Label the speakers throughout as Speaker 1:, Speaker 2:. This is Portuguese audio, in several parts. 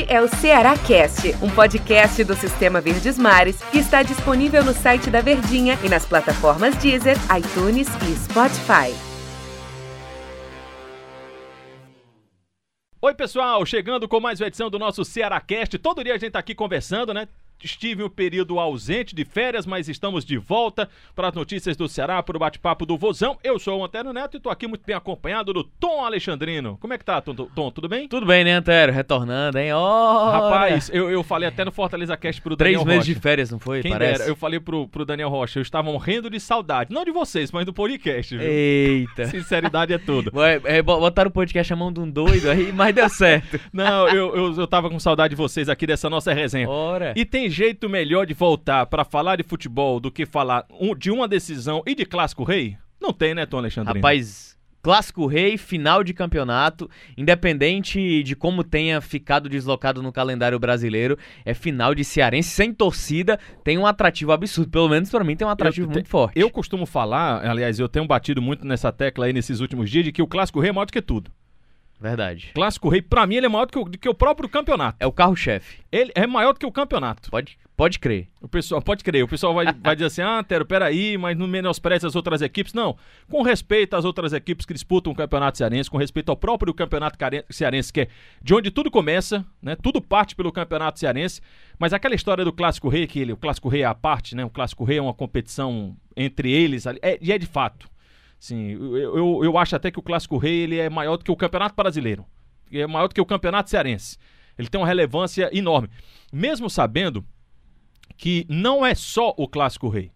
Speaker 1: Este é o Ceará Cast, um podcast do Sistema Verdes Mares que está disponível no site da Verdinha e nas plataformas Deezer, iTunes e Spotify.
Speaker 2: Oi, pessoal, chegando com mais uma edição do nosso Ceará Cast. Todo dia a gente tá aqui conversando, né? Estive um período ausente de férias, mas estamos de volta para as notícias do Ceará, para o bate-papo do Vozão. Eu sou o Antero Neto e estou aqui muito bem acompanhado do Tom Alexandrino. Como é que tá, Tom? Tom tudo bem?
Speaker 3: Tudo bem, né, Antero? Retornando, hein? Oh,
Speaker 2: Rapaz, eu, eu falei até no Fortaleza Cast pro
Speaker 3: Três
Speaker 2: Daniel
Speaker 3: meses
Speaker 2: Rocha.
Speaker 3: de férias, não foi?
Speaker 2: Quem
Speaker 3: Parece.
Speaker 2: dera, eu falei pro, pro Daniel Rocha, eu estava morrendo de saudade. Não de vocês, mas do podcast, viu?
Speaker 3: Eita.
Speaker 2: Sinceridade é tudo.
Speaker 3: Ué, é, bo- botaram o podcast chamando de um doido aí, mas deu certo.
Speaker 2: Não, eu, eu, eu tava com saudade de vocês aqui dessa nossa resenha.
Speaker 3: Ora.
Speaker 2: E tem jeito melhor de voltar pra falar de futebol do que falar de uma decisão e de clássico rei? Não tem, né, Tom Alexandre?
Speaker 3: Rapaz, Clássico Rei, final de campeonato, independente de como tenha ficado deslocado no calendário brasileiro, é final de cearense sem torcida, tem um atrativo absurdo. Pelo menos pra mim tem um atrativo
Speaker 2: Eu-
Speaker 3: muito forte.
Speaker 2: Eu costumo falar, aliás, eu tenho batido muito nessa tecla aí nesses últimos dias, de que o clássico rei é maior do que tudo.
Speaker 3: Verdade.
Speaker 2: Clássico rei, pra mim, ele é maior do que o, do que o próprio campeonato.
Speaker 3: É o carro-chefe.
Speaker 2: Ele é maior do que o campeonato.
Speaker 3: Pode, pode crer.
Speaker 2: O pessoal, pode crer, o pessoal vai, vai dizer assim, ah, Tero, peraí, mas não menospreze as outras equipes. Não, com respeito às outras equipes que disputam o Campeonato Cearense, com respeito ao próprio Campeonato Cearense, que é de onde tudo começa, né? Tudo parte pelo Campeonato Cearense. Mas aquela história do Clássico Rei, que ele, o Clássico Rei é a parte, né? O Clássico Rei é uma competição entre eles, ali, é, e é de fato. Sim, eu, eu, eu acho até que o Clássico Rei ele é maior do que o Campeonato Brasileiro. É maior do que o Campeonato Cearense. Ele tem uma relevância enorme. Mesmo sabendo que não é só o Clássico Rei.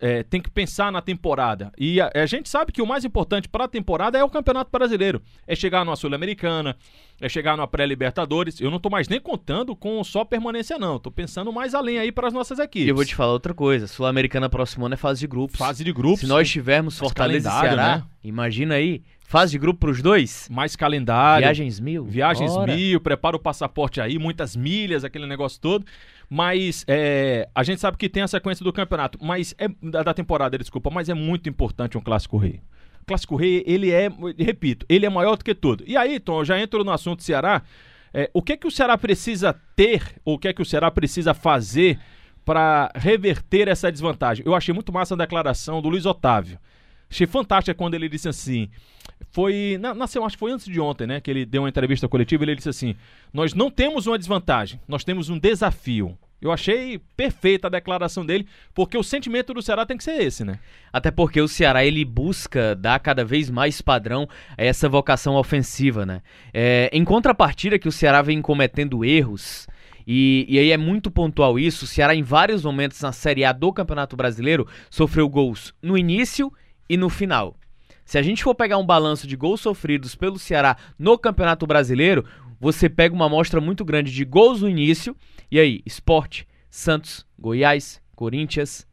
Speaker 2: É, tem que pensar na temporada. E a, a gente sabe que o mais importante para a temporada é o Campeonato Brasileiro. É chegar numa Sul-Americana, é chegar numa pré-Libertadores. Eu não tô mais nem contando com só permanência, não. Tô pensando mais além aí para as nossas equipes.
Speaker 3: E eu vou te falar outra coisa: Sul-Americana próximo ano é fase de grupos.
Speaker 2: Fase de grupos.
Speaker 3: Se nós tivermos Fortaleza e Ceará,
Speaker 2: né?
Speaker 3: imagina aí, fase de grupo pros dois.
Speaker 2: Mais calendário.
Speaker 3: Viagens mil.
Speaker 2: Viagens
Speaker 3: Ora.
Speaker 2: mil, prepara o passaporte aí, muitas milhas, aquele negócio todo. Mas é, a gente sabe que tem a sequência do campeonato, mas é da, da temporada, desculpa, mas é muito importante um clássico rei. O clássico rei, ele é, repito, ele é maior do que tudo. E aí, Tom, eu já entro no assunto Ceará. É, o que é que o Ceará precisa ter, ou o que é que o Ceará precisa fazer para reverter essa desvantagem? Eu achei muito massa a declaração do Luiz Otávio. Achei fantástica quando ele disse assim. Foi. na- Nasceu, acho que foi antes de ontem, né? Que ele deu uma entrevista coletiva e ele disse assim: Nós não temos uma desvantagem, nós temos um desafio. Eu achei perfeita a declaração dele, porque o sentimento do Ceará tem que ser esse, né?
Speaker 3: Até porque o Ceará ele busca dar cada vez mais padrão a essa vocação ofensiva, né? É, em contrapartida que o Ceará vem cometendo erros, e, e aí é muito pontual isso, o Ceará em vários momentos na Série A do Campeonato Brasileiro sofreu gols no início e no final. Se a gente for pegar um balanço de gols sofridos pelo Ceará no Campeonato Brasileiro, você pega uma amostra muito grande de gols no início, e aí, Sport, Santos, Goiás, Corinthians,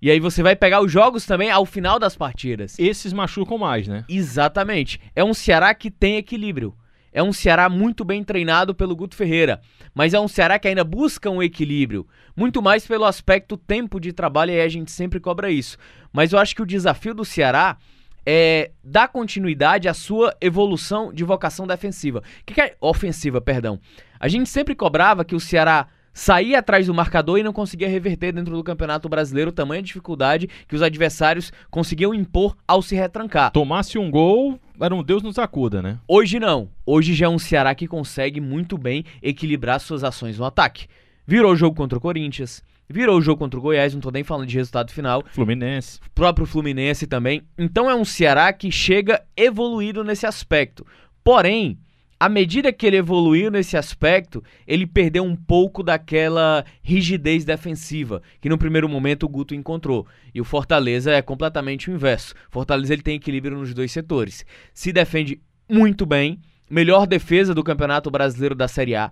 Speaker 3: e aí você vai pegar os jogos também ao final das partidas.
Speaker 2: Esses machucam mais, né?
Speaker 3: Exatamente. É um Ceará que tem equilíbrio. É um Ceará muito bem treinado pelo Guto Ferreira. Mas é um Ceará que ainda busca um equilíbrio. Muito mais pelo aspecto tempo de trabalho, e a gente sempre cobra isso. Mas eu acho que o desafio do Ceará é dar continuidade à sua evolução de vocação defensiva. O que, que é ofensiva, perdão? A gente sempre cobrava que o Ceará saía atrás do marcador e não conseguia reverter dentro do Campeonato Brasileiro tamanha dificuldade que os adversários conseguiam impor ao se retrancar.
Speaker 2: Tomasse um gol, era um Deus nos acuda, né?
Speaker 3: Hoje não. Hoje já é um Ceará que consegue muito bem equilibrar suas ações no ataque. Virou o jogo contra o Corinthians, virou o jogo contra o Goiás, não tô nem falando de resultado final,
Speaker 2: Fluminense.
Speaker 3: próprio Fluminense também. Então é um Ceará que chega evoluído nesse aspecto. Porém, à medida que ele evoluiu nesse aspecto, ele perdeu um pouco daquela rigidez defensiva que no primeiro momento o Guto encontrou. E o Fortaleza é completamente o inverso. Fortaleza ele tem equilíbrio nos dois setores. Se defende muito bem, melhor defesa do Campeonato Brasileiro da Série A.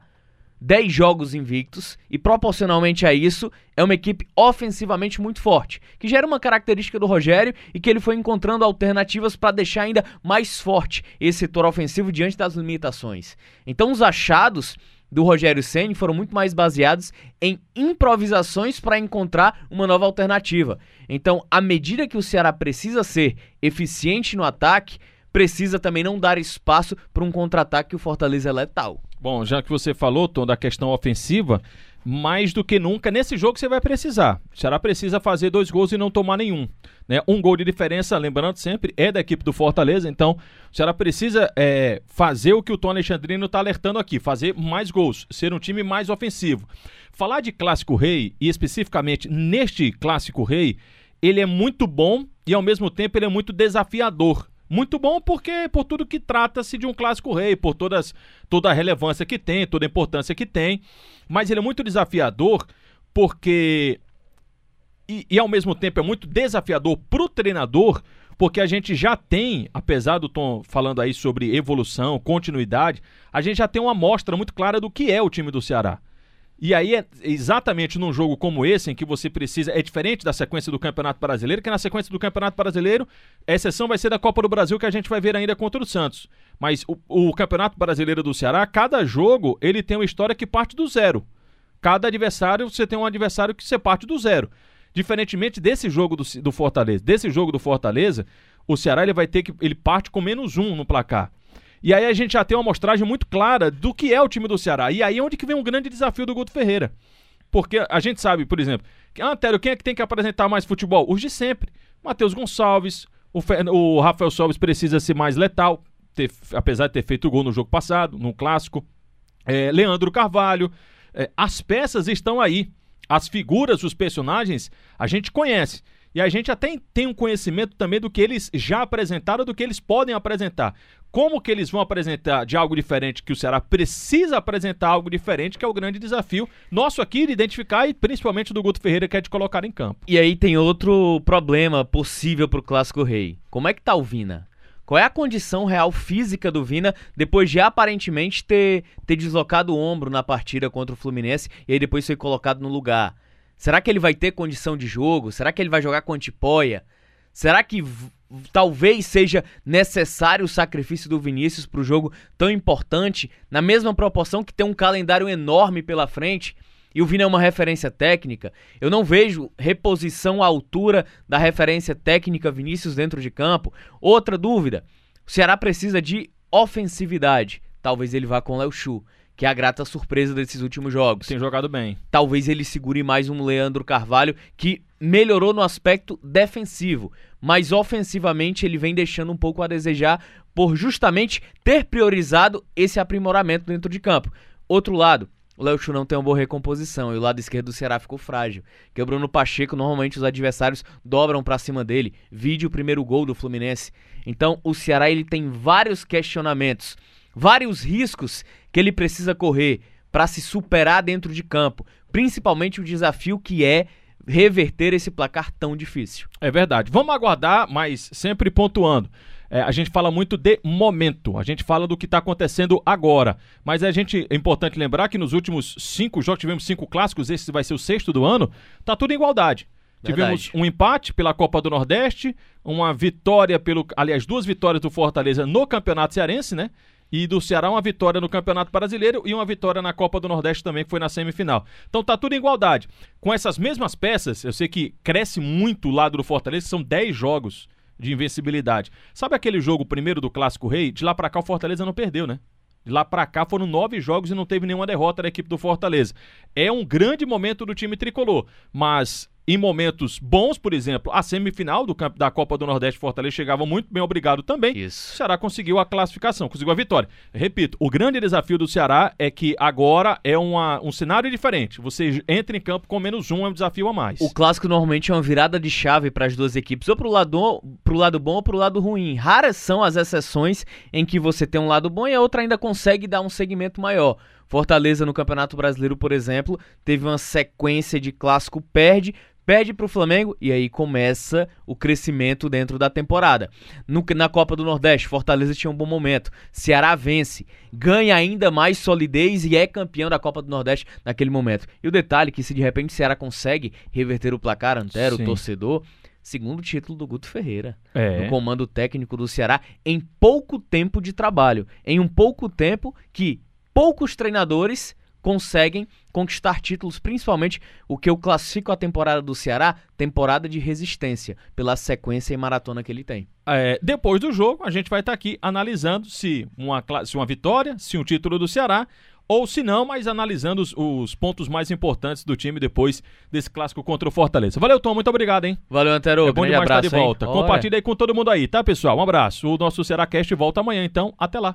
Speaker 3: 10 jogos invictos e proporcionalmente a isso é uma equipe ofensivamente muito forte, que já era uma característica do Rogério e que ele foi encontrando alternativas para deixar ainda mais forte esse setor ofensivo diante das limitações. Então os achados do Rogério Ceni foram muito mais baseados em improvisações para encontrar uma nova alternativa. Então, à medida que o Ceará precisa ser eficiente no ataque, precisa também não dar espaço para um contra-ataque que o Fortaleza é letal.
Speaker 2: Bom, já que você falou, Tom, da questão ofensiva, mais do que nunca, nesse jogo você vai precisar. O Ceará precisa fazer dois gols e não tomar nenhum. Né? Um gol de diferença, lembrando sempre, é da equipe do Fortaleza, então o Ceará precisa é, fazer o que o Tom Alexandrino está alertando aqui, fazer mais gols, ser um time mais ofensivo. Falar de Clássico Rei, e especificamente neste Clássico Rei, ele é muito bom e ao mesmo tempo ele é muito desafiador. Muito bom porque por tudo que trata-se de um clássico rei, por todas, toda a relevância que tem, toda a importância que tem. Mas ele é muito desafiador porque. E, e ao mesmo tempo é muito desafiador para o treinador, porque a gente já tem, apesar do Tom falando aí sobre evolução, continuidade, a gente já tem uma amostra muito clara do que é o time do Ceará. E aí é exatamente num jogo como esse, em que você precisa. É diferente da sequência do Campeonato Brasileiro, que na sequência do Campeonato Brasileiro, a exceção vai ser da Copa do Brasil, que a gente vai ver ainda contra o Santos. Mas o, o Campeonato Brasileiro do Ceará, cada jogo, ele tem uma história que parte do zero. Cada adversário, você tem um adversário que você parte do zero. Diferentemente desse jogo do, do Fortaleza. Desse jogo do Fortaleza, o Ceará ele vai ter que. Ele parte com menos um no placar. E aí a gente já tem uma amostragem muito clara do que é o time do Ceará. E aí é onde que vem um grande desafio do Guto Ferreira. Porque a gente sabe, por exemplo, que, ah, Tério, quem é que tem que apresentar mais futebol? Os de sempre. Matheus Gonçalves, o, Fer... o Rafael Sobes precisa ser mais letal, ter... apesar de ter feito gol no jogo passado, no clássico. É, Leandro Carvalho. É, as peças estão aí. As figuras, os personagens, a gente conhece. E a gente até tem um conhecimento também do que eles já apresentaram, do que eles podem apresentar. Como que eles vão apresentar de algo diferente que o Ceará precisa apresentar algo diferente, que é o grande desafio nosso aqui de identificar e principalmente do Guto Ferreira que é de colocar em campo.
Speaker 3: E aí tem outro problema possível para o Clássico Rei. Como é que tá o Vina? Qual é a condição real física do Vina depois de aparentemente ter, ter deslocado o ombro na partida contra o Fluminense e aí depois foi colocado no lugar? Será que ele vai ter condição de jogo? Será que ele vai jogar com Antipoia? Será que talvez seja necessário o sacrifício do Vinícius para o jogo tão importante, na mesma proporção que tem um calendário enorme pela frente? E o Vina é uma referência técnica. Eu não vejo reposição à altura da referência técnica Vinícius dentro de campo. Outra dúvida: o Ceará precisa de ofensividade. Talvez ele vá com o Léo Chu que é a grata surpresa desses últimos jogos.
Speaker 2: Tem jogado bem.
Speaker 3: Talvez ele segure mais um Leandro Carvalho que melhorou no aspecto defensivo, mas ofensivamente ele vem deixando um pouco a desejar por justamente ter priorizado esse aprimoramento dentro de campo. Outro lado, o Léo Chu não tem uma boa recomposição e o lado esquerdo do Ceará ficou frágil. Que o Bruno Pacheco, normalmente os adversários dobram para cima dele. Vide o primeiro gol do Fluminense. Então o Ceará ele tem vários questionamentos vários riscos que ele precisa correr para se superar dentro de campo, principalmente o desafio que é reverter esse placar tão difícil.
Speaker 2: É verdade. Vamos aguardar, mas sempre pontuando. É, a gente fala muito de momento, a gente fala do que está acontecendo agora. Mas a gente, é importante lembrar que nos últimos cinco jogos, tivemos cinco clássicos, esse vai ser o sexto do ano, tá tudo em igualdade. Verdade. Tivemos um empate pela Copa do Nordeste, uma vitória pelo. Aliás, duas vitórias do Fortaleza no Campeonato Cearense, né? E do Ceará uma vitória no Campeonato Brasileiro e uma vitória na Copa do Nordeste também, que foi na semifinal. Então tá tudo em igualdade. Com essas mesmas peças, eu sei que cresce muito o lado do Fortaleza, são 10 jogos de invencibilidade. Sabe aquele jogo primeiro do Clássico Rei? De lá para cá o Fortaleza não perdeu, né? De lá para cá foram nove jogos e não teve nenhuma derrota da equipe do Fortaleza. É um grande momento do time tricolor, mas em momentos bons, por exemplo, a semifinal do campo da Copa do Nordeste Fortaleza chegava muito bem obrigado também. Isso. O Ceará conseguiu a classificação, conseguiu a vitória. Repito, o grande desafio do Ceará é que agora é uma, um cenário diferente. Você entra em campo com menos um, é um desafio a mais.
Speaker 3: O clássico normalmente é uma virada de chave para as duas equipes, ou pro lado, pro lado bom ou pro lado ruim. Raras são as exceções em que você tem um lado bom e a outra ainda consegue dar um segmento maior. Fortaleza no Campeonato Brasileiro, por exemplo, teve uma sequência de clássico perde, perde para o Flamengo e aí começa o crescimento dentro da temporada. No, na Copa do Nordeste, Fortaleza tinha um bom momento. Ceará vence, ganha ainda mais solidez e é campeão da Copa do Nordeste naquele momento. E o detalhe é que se de repente o Ceará consegue reverter o placar, Antero, o torcedor, segundo título do Guto Ferreira, é. no comando técnico do Ceará, em pouco tempo de trabalho. Em um pouco tempo que poucos treinadores conseguem conquistar títulos, principalmente o que eu classifico a temporada do Ceará, temporada de resistência, pela sequência e maratona que ele tem.
Speaker 2: É, depois do jogo, a gente vai estar tá aqui analisando se uma, se uma vitória, se um título do Ceará, ou se não, mas analisando os, os, pontos mais importantes do time depois desse clássico contra o Fortaleza. Valeu, Tom, muito obrigado, hein?
Speaker 3: Valeu, Antero.
Speaker 2: É bom demais abraço, estar de volta. Compartilha aí com todo mundo aí, tá, pessoal? Um abraço. O nosso Ceará-Cast volta amanhã, então. Até lá.